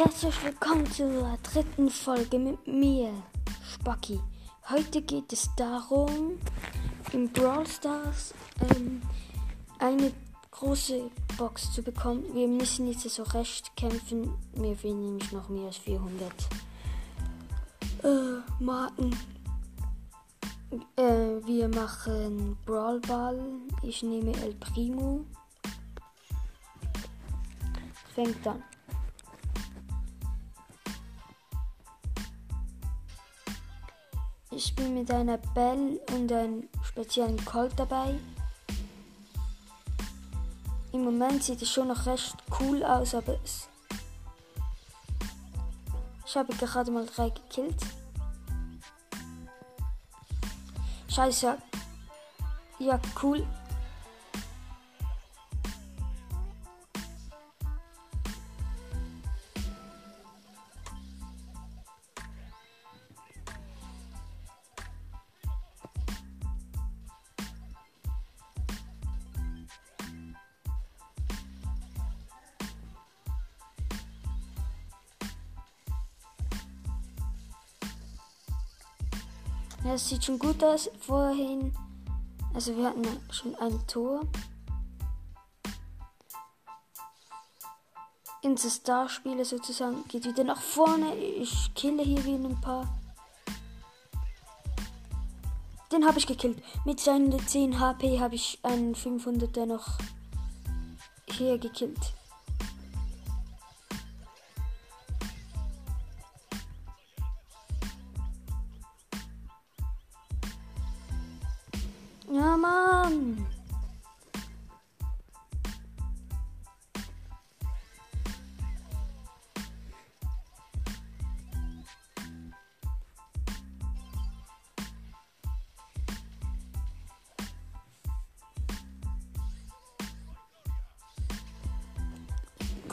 Herzlich willkommen zur dritten Folge mit mir, Spacki. Heute geht es darum, im Brawl Stars ähm, eine große Box zu bekommen. Wir müssen jetzt so recht kämpfen. Mir fehlen nämlich noch mehr als 400 äh, Marken. Äh, wir machen Brawl Ball. Ich nehme El Primo. Fängt an. Ich bin mit einer Bell und einem speziellen Colt dabei. Im Moment sieht es schon noch recht cool aus, aber es. Ich habe gerade mal drei gekillt. Scheiße. Ja, cool. Ja, es sieht schon gut aus. Vorhin, also wir hatten schon ein Tor. Unser Starspieler sozusagen geht wieder nach vorne. Ich kille hier wieder ein paar. Den habe ich gekillt. Mit seinen 10 HP habe ich einen 500er noch hier gekillt.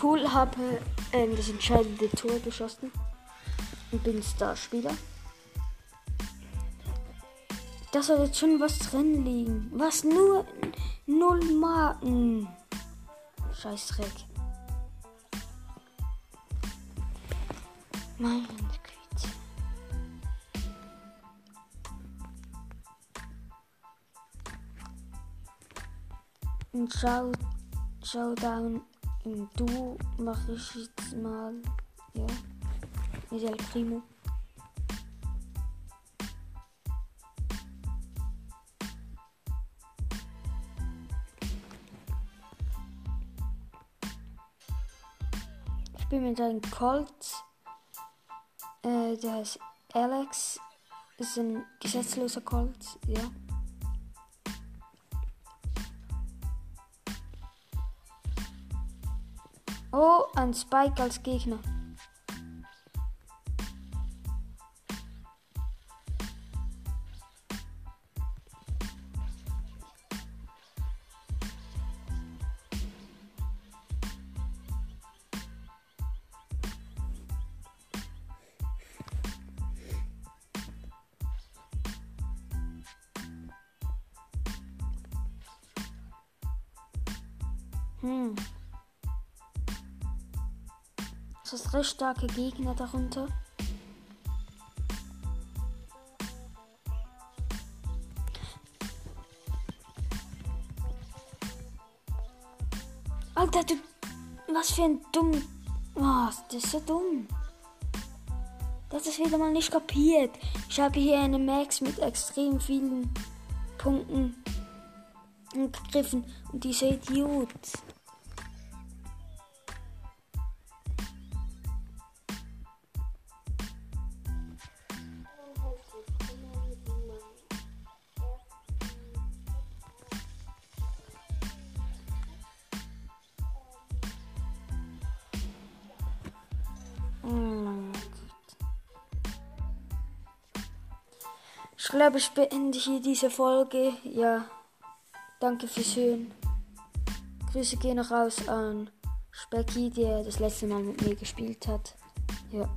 Cool, habe ähm, das entscheidende Tor geschossen und bin Starspieler. Da soll jetzt schon was drin liegen. Was nur null Marken. Scheiß Dreck. Meine Güte. Ein Show Showdown Duo mache ich jetzt mal. Ja. Mit El Primo. Ich bin mit einem Colt. Äh, der heißt Alex. Ist ein gesetzloser Colt, ja. Oh, ein Spike als Gegner. Hm. Das ist recht starke Gegner darunter. Alter, du. Was für ein dumm. Was? das ist so dumm. Das ist wieder mal nicht kapiert. Ich habe hier eine Max mit extrem vielen Punkten gegriffen und dieser Idiot. Ich glaube, ich beende hier diese Folge. Ja, danke fürs Hören. Grüße gehen raus an Specky, der das letzte Mal mit mir gespielt hat. Ja.